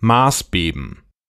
Maßbeben